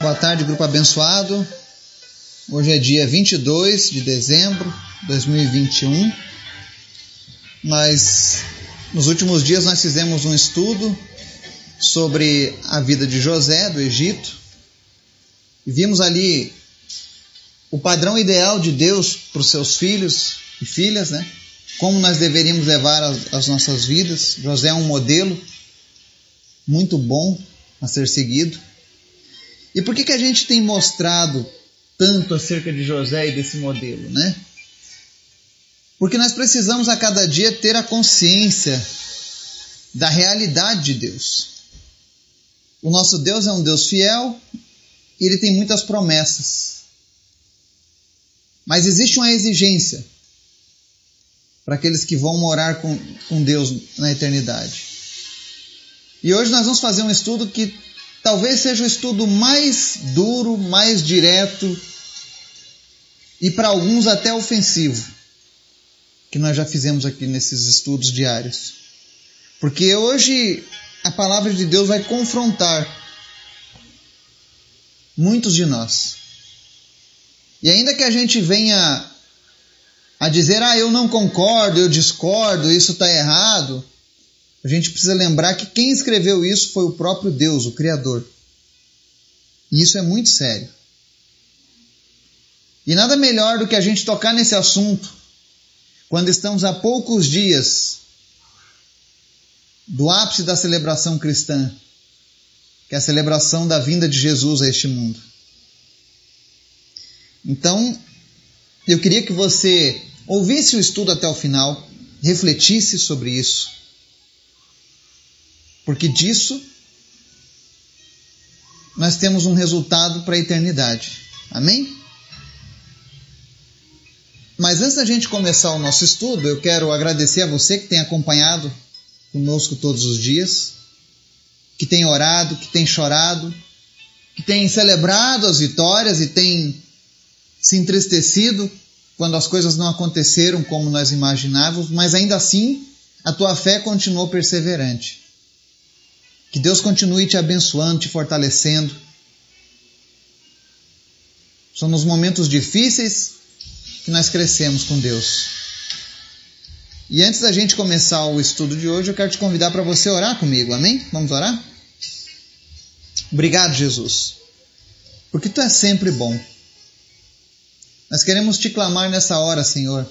Boa tarde, grupo abençoado. Hoje é dia 22 de dezembro de 2021. Mas nos últimos dias nós fizemos um estudo sobre a vida de José do Egito e vimos ali o padrão ideal de Deus para os seus filhos e filhas, né? Como nós deveríamos levar as, as nossas vidas. José é um modelo muito bom a ser seguido. E por que, que a gente tem mostrado tanto acerca de José e desse modelo, né? Porque nós precisamos a cada dia ter a consciência da realidade de Deus. O nosso Deus é um Deus fiel e ele tem muitas promessas. Mas existe uma exigência para aqueles que vão morar com, com Deus na eternidade. E hoje nós vamos fazer um estudo que talvez seja o estudo mais duro, mais direto e para alguns até ofensivo que nós já fizemos aqui nesses estudos diários. Porque hoje a palavra de Deus vai confrontar muitos de nós. E ainda que a gente venha a dizer, ah, eu não concordo, eu discordo, isso está errado, a gente precisa lembrar que quem escreveu isso foi o próprio Deus, o Criador. E isso é muito sério. E nada melhor do que a gente tocar nesse assunto quando estamos a poucos dias do ápice da celebração cristã, que é a celebração da vinda de Jesus a este mundo. Então, eu queria que você ouvisse o estudo até o final, refletisse sobre isso porque disso nós temos um resultado para a eternidade. Amém? Mas antes da gente começar o nosso estudo, eu quero agradecer a você que tem acompanhado conosco todos os dias, que tem orado, que tem chorado, que tem celebrado as vitórias e tem se entristecido quando as coisas não aconteceram como nós imaginávamos, mas ainda assim a tua fé continuou perseverante. Que Deus continue te abençoando, te fortalecendo. São nos momentos difíceis que nós crescemos com Deus. E antes da gente começar o estudo de hoje, eu quero te convidar para você orar comigo, amém? Vamos orar? Obrigado, Jesus, porque tu és sempre bom. Nós queremos te clamar nessa hora, Senhor,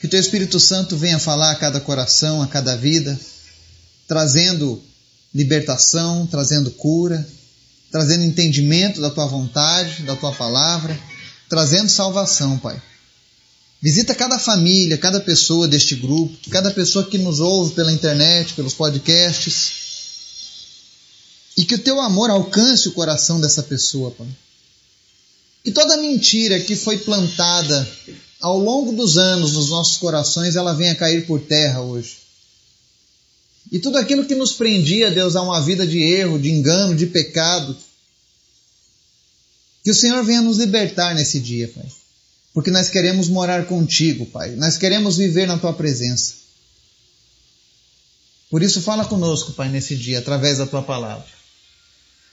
que teu Espírito Santo venha falar a cada coração, a cada vida, trazendo libertação, trazendo cura, trazendo entendimento da tua vontade, da tua palavra, trazendo salvação, Pai. Visita cada família, cada pessoa deste grupo, cada pessoa que nos ouve pela internet, pelos podcasts. E que o teu amor alcance o coração dessa pessoa, Pai. Que toda mentira que foi plantada ao longo dos anos nos nossos corações, ela venha cair por terra hoje. E tudo aquilo que nos prendia, Deus, a uma vida de erro, de engano, de pecado. Que o Senhor venha nos libertar nesse dia, Pai. Porque nós queremos morar contigo, Pai. Nós queremos viver na tua presença. Por isso, fala conosco, Pai, nesse dia, através da tua palavra.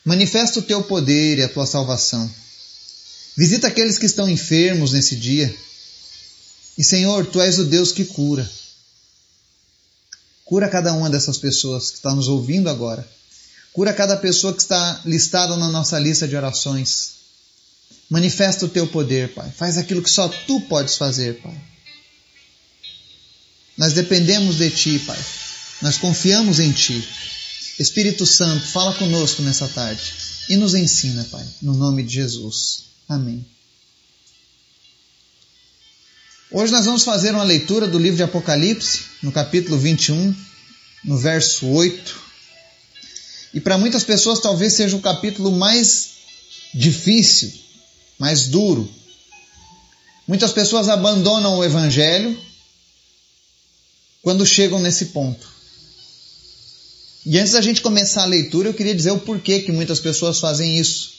Manifesta o teu poder e a tua salvação. Visita aqueles que estão enfermos nesse dia. E, Senhor, tu és o Deus que cura. Cura cada uma dessas pessoas que está nos ouvindo agora. Cura cada pessoa que está listada na nossa lista de orações. Manifesta o teu poder, Pai. Faz aquilo que só tu podes fazer, Pai. Nós dependemos de ti, Pai. Nós confiamos em ti. Espírito Santo, fala conosco nessa tarde e nos ensina, Pai, no nome de Jesus. Amém. Hoje nós vamos fazer uma leitura do livro de Apocalipse, no capítulo 21, no verso 8. E para muitas pessoas talvez seja o capítulo mais difícil, mais duro. Muitas pessoas abandonam o evangelho quando chegam nesse ponto. E antes da gente começar a leitura, eu queria dizer o porquê que muitas pessoas fazem isso.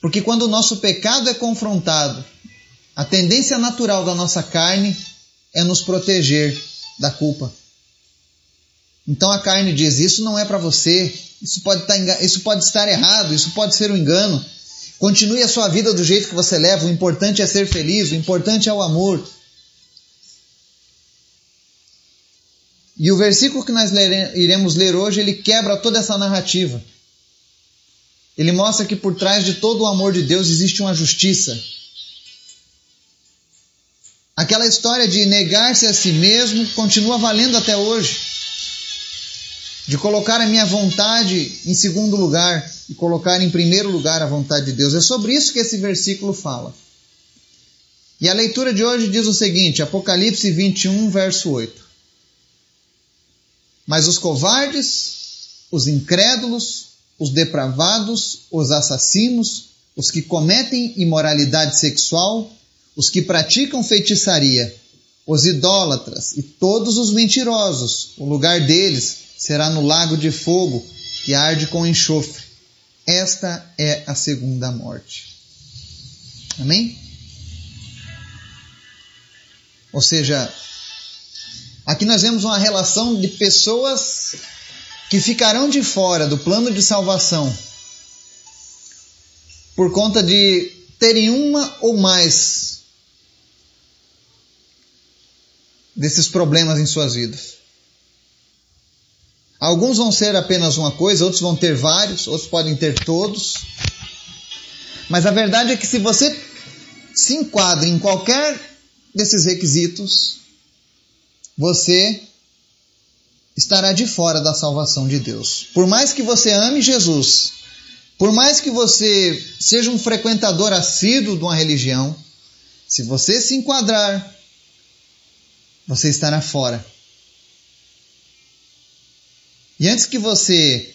Porque quando o nosso pecado é confrontado a tendência natural da nossa carne é nos proteger da culpa. Então a carne diz: Isso não é para você, isso pode, tá isso pode estar errado, isso pode ser um engano. Continue a sua vida do jeito que você leva, o importante é ser feliz, o importante é o amor. E o versículo que nós iremos ler hoje, ele quebra toda essa narrativa. Ele mostra que por trás de todo o amor de Deus existe uma justiça. Aquela história de negar-se a si mesmo continua valendo até hoje. De colocar a minha vontade em segundo lugar e colocar em primeiro lugar a vontade de Deus. É sobre isso que esse versículo fala. E a leitura de hoje diz o seguinte: Apocalipse 21, verso 8. Mas os covardes, os incrédulos, os depravados, os assassinos, os que cometem imoralidade sexual, os que praticam feitiçaria, os idólatras e todos os mentirosos, o lugar deles será no lago de fogo que arde com enxofre. Esta é a segunda morte. Amém? Ou seja, aqui nós vemos uma relação de pessoas que ficarão de fora do plano de salvação por conta de terem uma ou mais desses problemas em suas vidas. Alguns vão ser apenas uma coisa, outros vão ter vários, outros podem ter todos. Mas a verdade é que se você se enquadra em qualquer desses requisitos, você estará de fora da salvação de Deus. Por mais que você ame Jesus, por mais que você seja um frequentador assíduo de uma religião, se você se enquadrar, você estará fora. E antes que você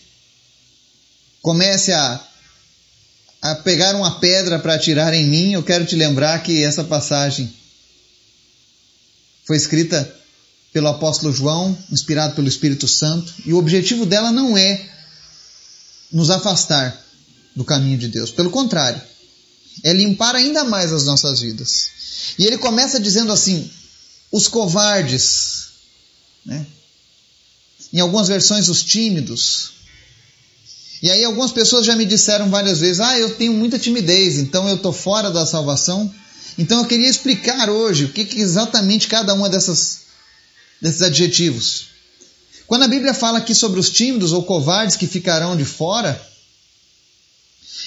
comece a, a pegar uma pedra para atirar em mim, eu quero te lembrar que essa passagem foi escrita pelo apóstolo João, inspirado pelo Espírito Santo, e o objetivo dela não é nos afastar do caminho de Deus. Pelo contrário, é limpar ainda mais as nossas vidas. E ele começa dizendo assim: os covardes, né? em algumas versões, os tímidos. E aí, algumas pessoas já me disseram várias vezes: ah, eu tenho muita timidez, então eu estou fora da salvação. Então eu queria explicar hoje o que, que exatamente cada uma dessas desses adjetivos. Quando a Bíblia fala aqui sobre os tímidos ou covardes que ficarão de fora,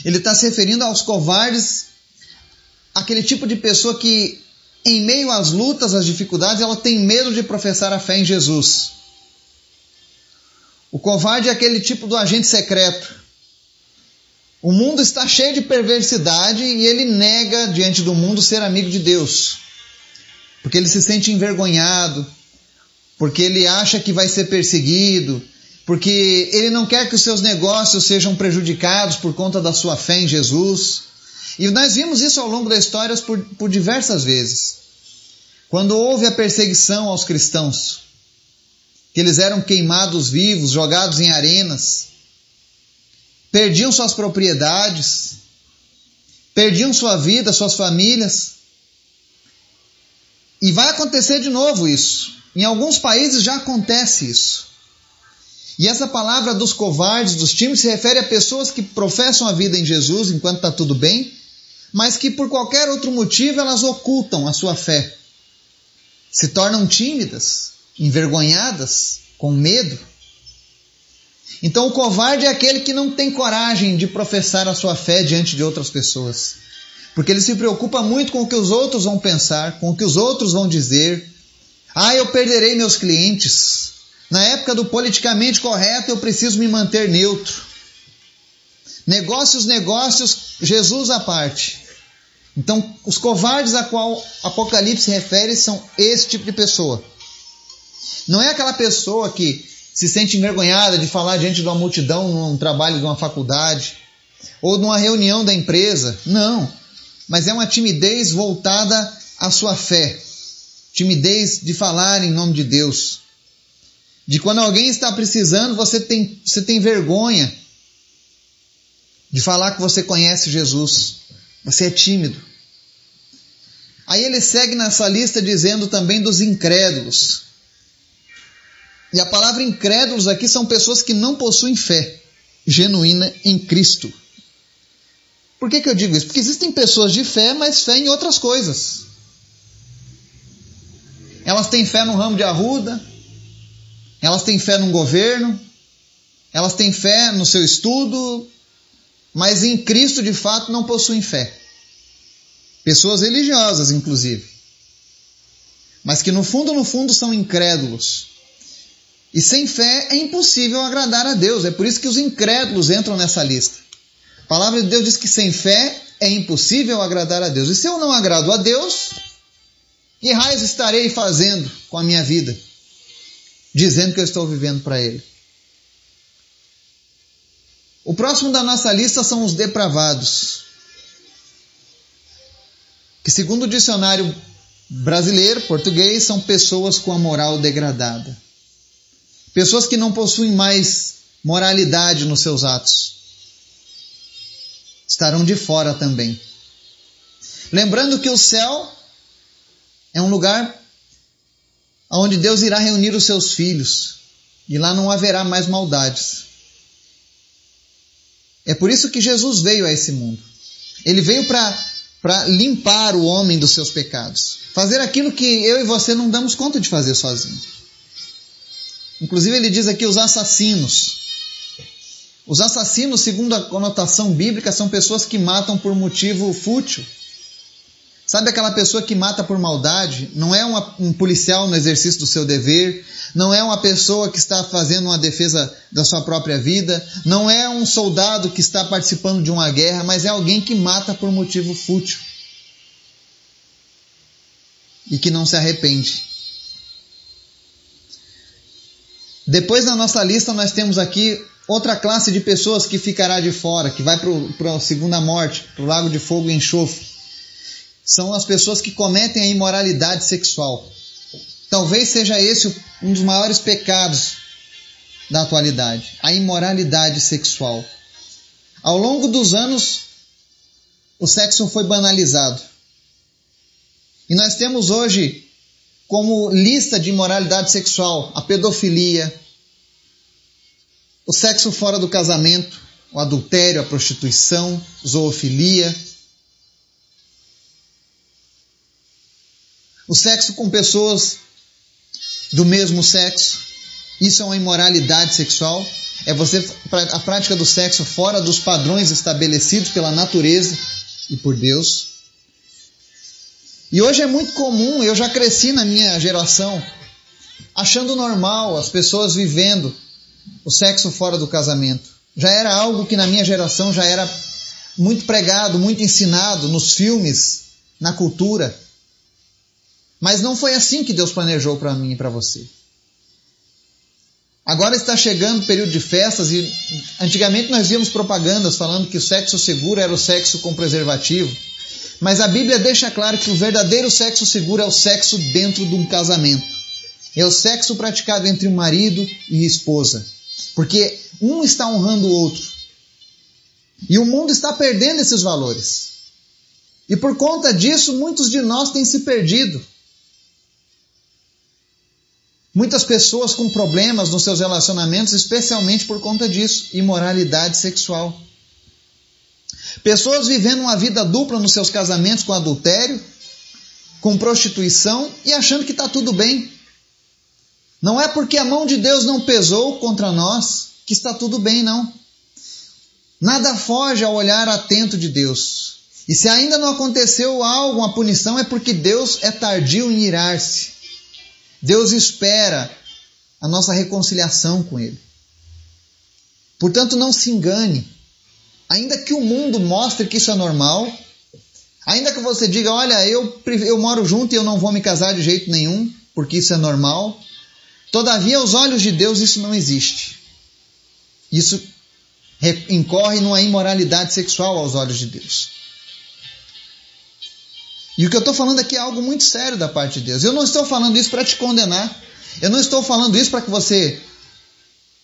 ele está se referindo aos covardes, aquele tipo de pessoa que, em meio às lutas, às dificuldades, ela tem medo de professar a fé em Jesus. O covarde é aquele tipo do agente secreto. O mundo está cheio de perversidade e ele nega diante do mundo ser amigo de Deus, porque ele se sente envergonhado, porque ele acha que vai ser perseguido, porque ele não quer que os seus negócios sejam prejudicados por conta da sua fé em Jesus. E nós vimos isso ao longo da história por, por diversas vezes. Quando houve a perseguição aos cristãos, que eles eram queimados vivos, jogados em arenas, perdiam suas propriedades, perdiam sua vida, suas famílias. E vai acontecer de novo isso. Em alguns países já acontece isso. E essa palavra dos covardes, dos times, se refere a pessoas que professam a vida em Jesus enquanto está tudo bem, mas que por qualquer outro motivo elas ocultam a sua fé. Se tornam tímidas, envergonhadas, com medo. Então o covarde é aquele que não tem coragem de professar a sua fé diante de outras pessoas. Porque ele se preocupa muito com o que os outros vão pensar, com o que os outros vão dizer, ah, eu perderei meus clientes. Na época do politicamente correto, eu preciso me manter neutro. Negócios, negócios, Jesus à parte. Então, os covardes a qual Apocalipse se refere são esse tipo de pessoa. Não é aquela pessoa que se sente envergonhada de falar diante de uma multidão num trabalho de uma faculdade ou numa reunião da empresa. Não. Mas é uma timidez voltada à sua fé timidez de falar em nome de Deus. De quando alguém está precisando, você tem, você tem vergonha de falar que você conhece Jesus. Você é tímido. Aí ele segue nessa lista dizendo também dos incrédulos. E a palavra incrédulos aqui são pessoas que não possuem fé genuína em Cristo. Por que, que eu digo isso? Porque existem pessoas de fé, mas fé em outras coisas. Elas têm fé no ramo de arruda, elas têm fé no governo, elas têm fé no seu estudo, mas em Cristo de fato não possuem fé. Pessoas religiosas, inclusive. Mas que no fundo, no fundo, são incrédulos. E sem fé é impossível agradar a Deus. É por isso que os incrédulos entram nessa lista. A palavra de Deus diz que sem fé é impossível agradar a Deus. E se eu não agrado a Deus, que raios estarei fazendo com a minha vida? Dizendo que eu estou vivendo para Ele. O próximo da nossa lista são os depravados. Que, segundo o dicionário brasileiro, português, são pessoas com a moral degradada. Pessoas que não possuem mais moralidade nos seus atos. Estarão de fora também. Lembrando que o céu é um lugar onde Deus irá reunir os seus filhos e lá não haverá mais maldades. É por isso que Jesus veio a esse mundo. Ele veio para limpar o homem dos seus pecados. Fazer aquilo que eu e você não damos conta de fazer sozinho. Inclusive, ele diz aqui os assassinos. Os assassinos, segundo a conotação bíblica, são pessoas que matam por motivo fútil. Sabe aquela pessoa que mata por maldade? Não é uma, um policial no exercício do seu dever, não é uma pessoa que está fazendo uma defesa da sua própria vida, não é um soldado que está participando de uma guerra, mas é alguém que mata por motivo fútil e que não se arrepende. Depois na nossa lista nós temos aqui outra classe de pessoas que ficará de fora, que vai para a segunda morte, para o lago de fogo e enxofre. São as pessoas que cometem a imoralidade sexual. Talvez seja esse um dos maiores pecados da atualidade, a imoralidade sexual. Ao longo dos anos, o sexo foi banalizado. E nós temos hoje como lista de imoralidade sexual a pedofilia, o sexo fora do casamento, o adultério, a prostituição, zoofilia, o sexo com pessoas do mesmo sexo. Isso é uma imoralidade sexual. É você a prática do sexo fora dos padrões estabelecidos pela natureza e por Deus. E hoje é muito comum, eu já cresci na minha geração, achando normal as pessoas vivendo o sexo fora do casamento. Já era algo que na minha geração já era muito pregado, muito ensinado nos filmes, na cultura. Mas não foi assim que Deus planejou para mim e para você. Agora está chegando o período de festas e antigamente nós víamos propagandas falando que o sexo seguro era o sexo com preservativo. Mas a Bíblia deixa claro que o verdadeiro sexo seguro é o sexo dentro de um casamento. É o sexo praticado entre o marido e esposa. Porque um está honrando o outro. E o mundo está perdendo esses valores. E por conta disso, muitos de nós têm se perdido. Muitas pessoas com problemas nos seus relacionamentos, especialmente por conta disso, imoralidade sexual. Pessoas vivendo uma vida dupla nos seus casamentos com adultério, com prostituição e achando que está tudo bem. Não é porque a mão de Deus não pesou contra nós que está tudo bem, não. Nada foge ao olhar atento de Deus. E se ainda não aconteceu algo, uma punição, é porque Deus é tardio em irar-se. Deus espera a nossa reconciliação com Ele. Portanto, não se engane. Ainda que o mundo mostre que isso é normal, ainda que você diga, olha, eu, eu moro junto e eu não vou me casar de jeito nenhum, porque isso é normal, todavia, aos olhos de Deus, isso não existe. Isso incorre numa imoralidade sexual aos olhos de Deus. E o que eu estou falando aqui é algo muito sério da parte de Deus. Eu não estou falando isso para te condenar. Eu não estou falando isso para que você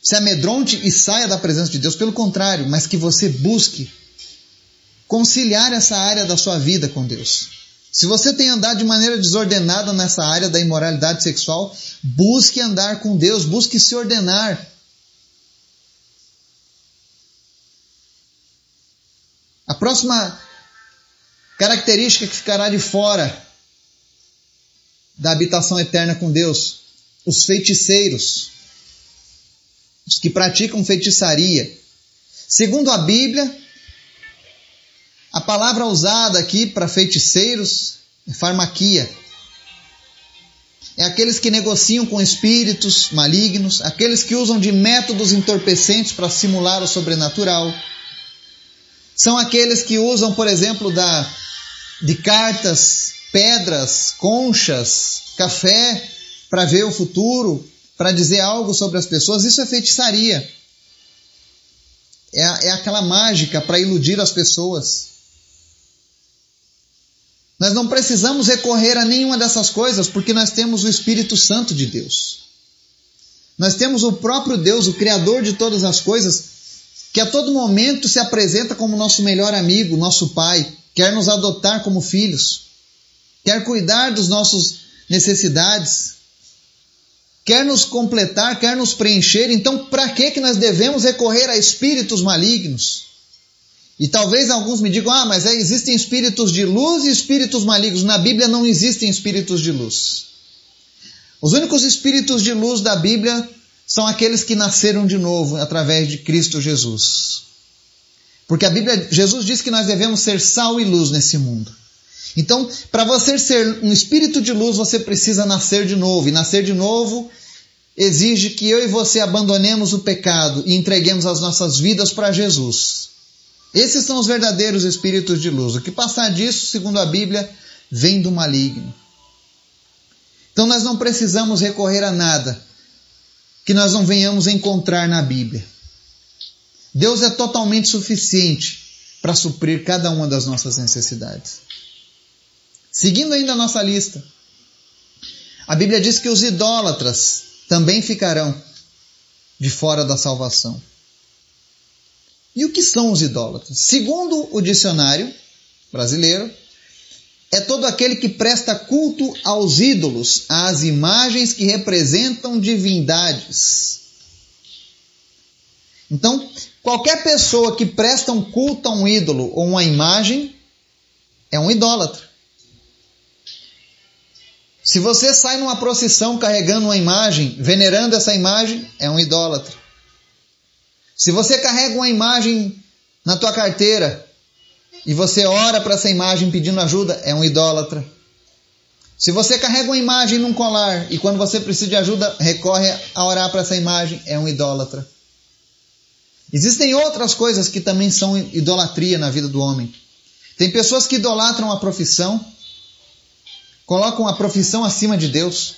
se amedronte e saia da presença de Deus, pelo contrário, mas que você busque conciliar essa área da sua vida com Deus. Se você tem andado de maneira desordenada nessa área da imoralidade sexual, busque andar com Deus, busque se ordenar. A próxima característica que ficará de fora da habitação eterna com Deus, os feiticeiros, os que praticam feitiçaria. Segundo a Bíblia, a palavra usada aqui para feiticeiros é farmaquia. É aqueles que negociam com espíritos malignos, aqueles que usam de métodos entorpecentes para simular o sobrenatural. São aqueles que usam, por exemplo, da, de cartas, pedras, conchas, café para ver o futuro, para dizer algo sobre as pessoas. Isso é feitiçaria. É, é aquela mágica para iludir as pessoas. Nós não precisamos recorrer a nenhuma dessas coisas porque nós temos o Espírito Santo de Deus. Nós temos o próprio Deus, o Criador de todas as coisas, que a todo momento se apresenta como nosso melhor amigo, nosso Pai, quer nos adotar como filhos, quer cuidar dos nossos necessidades, quer nos completar, quer nos preencher. Então, para que que nós devemos recorrer a espíritos malignos? E talvez alguns me digam: ah, mas é, existem espíritos de luz e espíritos malignos. Na Bíblia não existem espíritos de luz. Os únicos espíritos de luz da Bíblia são aqueles que nasceram de novo através de Cristo Jesus. Porque a Bíblia, Jesus diz que nós devemos ser sal e luz nesse mundo. Então, para você ser um espírito de luz, você precisa nascer de novo. E nascer de novo exige que eu e você abandonemos o pecado e entreguemos as nossas vidas para Jesus. Esses são os verdadeiros espíritos de luz. O que passar disso, segundo a Bíblia, vem do maligno. Então nós não precisamos recorrer a nada que nós não venhamos encontrar na Bíblia. Deus é totalmente suficiente para suprir cada uma das nossas necessidades. Seguindo ainda a nossa lista, a Bíblia diz que os idólatras também ficarão de fora da salvação. E o que são os idólatras? Segundo o dicionário brasileiro, é todo aquele que presta culto aos ídolos, às imagens que representam divindades. Então, qualquer pessoa que presta um culto a um ídolo ou uma imagem é um idólatra. Se você sai numa procissão carregando uma imagem, venerando essa imagem, é um idólatra. Se você carrega uma imagem na tua carteira e você ora para essa imagem pedindo ajuda, é um idólatra. Se você carrega uma imagem num colar e quando você precisa de ajuda recorre a orar para essa imagem, é um idólatra. Existem outras coisas que também são idolatria na vida do homem. Tem pessoas que idolatram a profissão, colocam a profissão acima de Deus.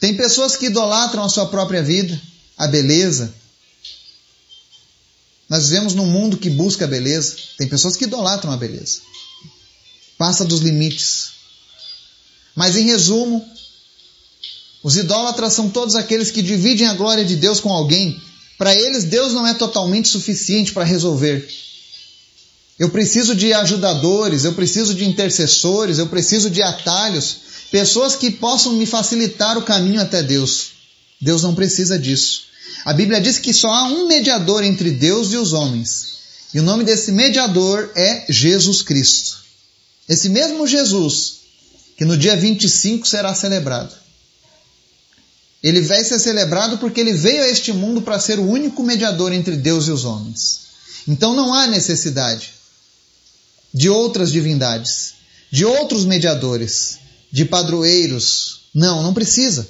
Tem pessoas que idolatram a sua própria vida, a beleza, nós vivemos num mundo que busca a beleza. Tem pessoas que idolatram a beleza. Passa dos limites. Mas em resumo, os idólatras são todos aqueles que dividem a glória de Deus com alguém. Para eles, Deus não é totalmente suficiente para resolver. Eu preciso de ajudadores, eu preciso de intercessores, eu preciso de atalhos, pessoas que possam me facilitar o caminho até Deus. Deus não precisa disso. A Bíblia diz que só há um mediador entre Deus e os homens. E o nome desse mediador é Jesus Cristo. Esse mesmo Jesus, que no dia 25 será celebrado. Ele vai ser celebrado porque ele veio a este mundo para ser o único mediador entre Deus e os homens. Então não há necessidade de outras divindades, de outros mediadores, de padroeiros. Não, não precisa.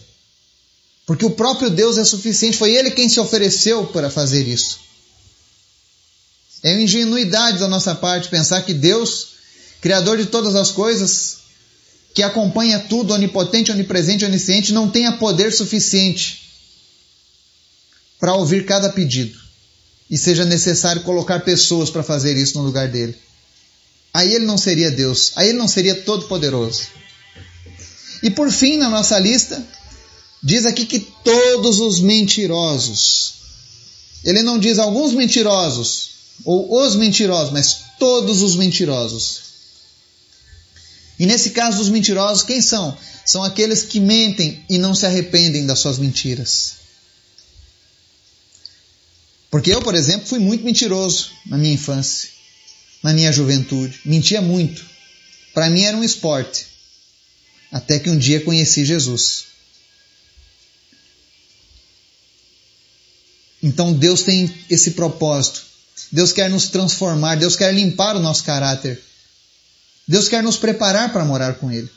Porque o próprio Deus é suficiente, foi Ele quem se ofereceu para fazer isso. É uma ingenuidade da nossa parte pensar que Deus, Criador de todas as coisas, que acompanha tudo, onipotente, onipresente, onisciente, não tenha poder suficiente para ouvir cada pedido e seja necessário colocar pessoas para fazer isso no lugar dele. Aí ele não seria Deus, aí ele não seria todo-poderoso. E por fim, na nossa lista, Diz aqui que todos os mentirosos. Ele não diz alguns mentirosos ou os mentirosos, mas todos os mentirosos. E nesse caso dos mentirosos, quem são? São aqueles que mentem e não se arrependem das suas mentiras. Porque eu, por exemplo, fui muito mentiroso na minha infância, na minha juventude. Mentia muito. Para mim era um esporte. Até que um dia conheci Jesus. Então Deus tem esse propósito. Deus quer nos transformar, Deus quer limpar o nosso caráter. Deus quer nos preparar para morar com Ele.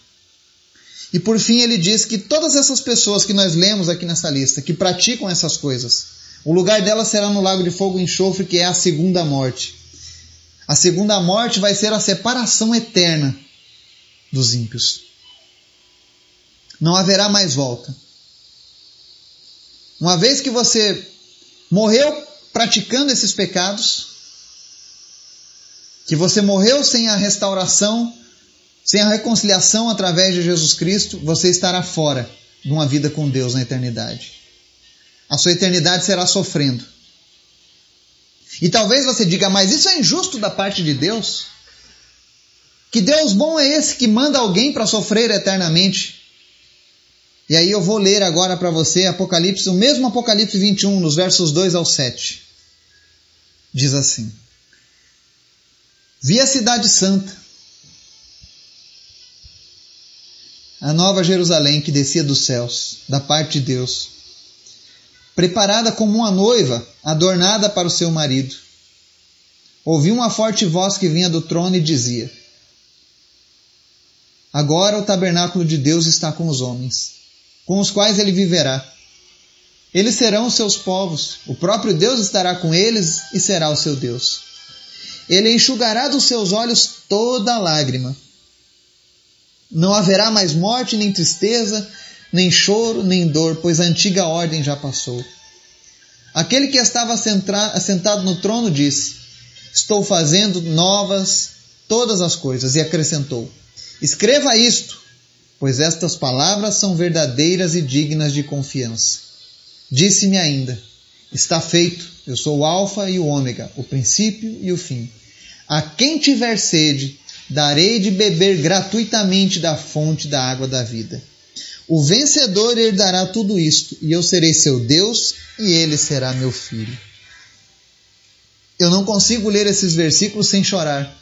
E por fim, ele diz que todas essas pessoas que nós lemos aqui nessa lista, que praticam essas coisas, o lugar delas será no lago de fogo e enxofre, que é a segunda morte. A segunda morte vai ser a separação eterna dos ímpios. Não haverá mais volta. Uma vez que você morreu praticando esses pecados, que você morreu sem a restauração, sem a reconciliação através de Jesus Cristo, você estará fora de uma vida com Deus na eternidade. A sua eternidade será sofrendo. E talvez você diga, mas isso é injusto da parte de Deus? Que Deus bom é esse que manda alguém para sofrer eternamente? E aí eu vou ler agora para você Apocalipse, o mesmo Apocalipse 21, nos versos 2 ao 7. Diz assim: Vi a cidade santa, a nova Jerusalém que descia dos céus, da parte de Deus, preparada como uma noiva, adornada para o seu marido. Ouvi uma forte voz que vinha do trono e dizia: Agora o tabernáculo de Deus está com os homens com os quais ele viverá. Eles serão os seus povos, o próprio Deus estará com eles e será o seu Deus. Ele enxugará dos seus olhos toda lágrima. Não haverá mais morte, nem tristeza, nem choro, nem dor, pois a antiga ordem já passou. Aquele que estava assentado no trono disse: Estou fazendo novas todas as coisas, e acrescentou: Escreva isto, pois estas palavras são verdadeiras e dignas de confiança. Disse-me ainda: Está feito, eu sou o Alfa e o Ômega, o princípio e o fim. A quem tiver sede, darei de beber gratuitamente da fonte da água da vida. O vencedor herdará tudo isto, e eu serei seu Deus, e ele será meu filho. Eu não consigo ler esses versículos sem chorar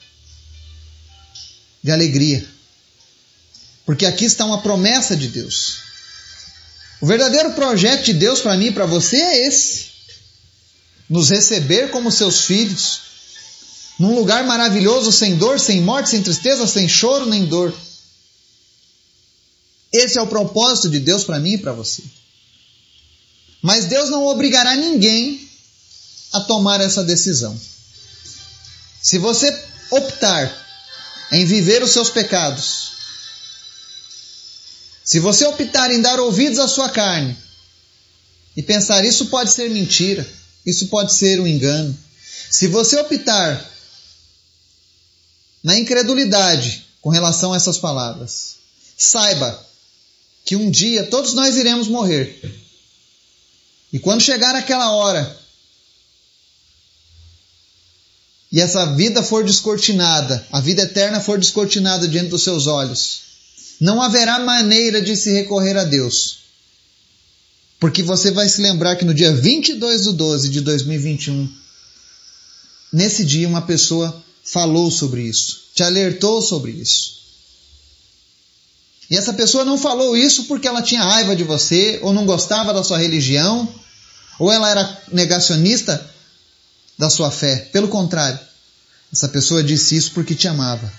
de alegria porque aqui está uma promessa de Deus. O verdadeiro projeto de Deus para mim e para você é esse: nos receber como seus filhos, num lugar maravilhoso, sem dor, sem morte, sem tristeza, sem choro nem dor. Esse é o propósito de Deus para mim e para você. Mas Deus não obrigará ninguém a tomar essa decisão. Se você optar em viver os seus pecados, se você optar em dar ouvidos à sua carne e pensar isso pode ser mentira, isso pode ser um engano. Se você optar na incredulidade com relação a essas palavras, saiba que um dia todos nós iremos morrer. E quando chegar aquela hora e essa vida for descortinada, a vida eterna for descortinada diante dos seus olhos, não haverá maneira de se recorrer a Deus. Porque você vai se lembrar que no dia 22 de 12 de 2021, nesse dia uma pessoa falou sobre isso, te alertou sobre isso. E essa pessoa não falou isso porque ela tinha raiva de você, ou não gostava da sua religião, ou ela era negacionista da sua fé. Pelo contrário, essa pessoa disse isso porque te amava.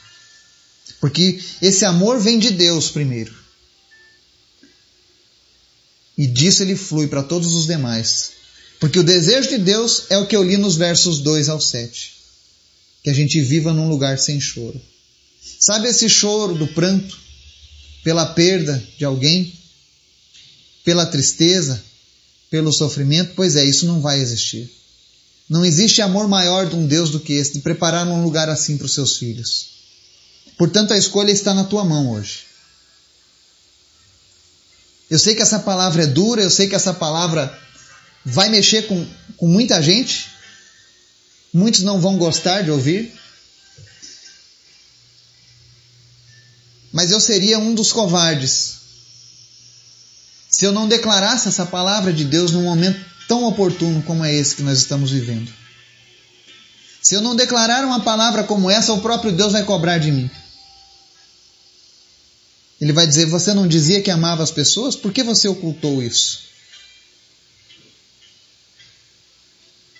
Porque esse amor vem de Deus primeiro. E disso ele flui para todos os demais. Porque o desejo de Deus é o que eu li nos versos 2 ao 7. Que a gente viva num lugar sem choro. Sabe esse choro do pranto pela perda de alguém? Pela tristeza? Pelo sofrimento? Pois é, isso não vai existir. Não existe amor maior de um Deus do que esse, de preparar um lugar assim para os seus filhos. Portanto, a escolha está na tua mão hoje. Eu sei que essa palavra é dura, eu sei que essa palavra vai mexer com, com muita gente. Muitos não vão gostar de ouvir. mas eu seria um dos covardes se eu não declarasse essa palavra de Deus num momento tão oportuno como é esse que nós estamos vivendo. Se eu não declarar uma palavra como essa, o próprio Deus vai cobrar de mim. Ele vai dizer: Você não dizia que amava as pessoas? Por que você ocultou isso?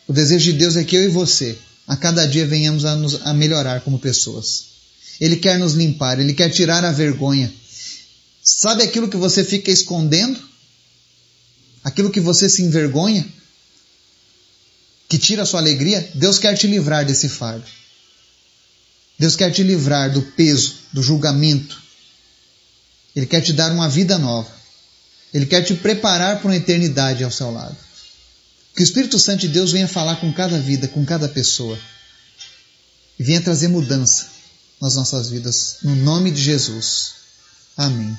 O desejo de Deus é que eu e você, a cada dia, venhamos a, nos, a melhorar como pessoas. Ele quer nos limpar, ele quer tirar a vergonha. Sabe aquilo que você fica escondendo? Aquilo que você se envergonha? Que tira a sua alegria? Deus quer te livrar desse fardo. Deus quer te livrar do peso, do julgamento. Ele quer te dar uma vida nova. Ele quer te preparar para uma eternidade ao seu lado. Que o Espírito Santo de Deus venha falar com cada vida, com cada pessoa. E venha trazer mudança nas nossas vidas. No nome de Jesus. Amém.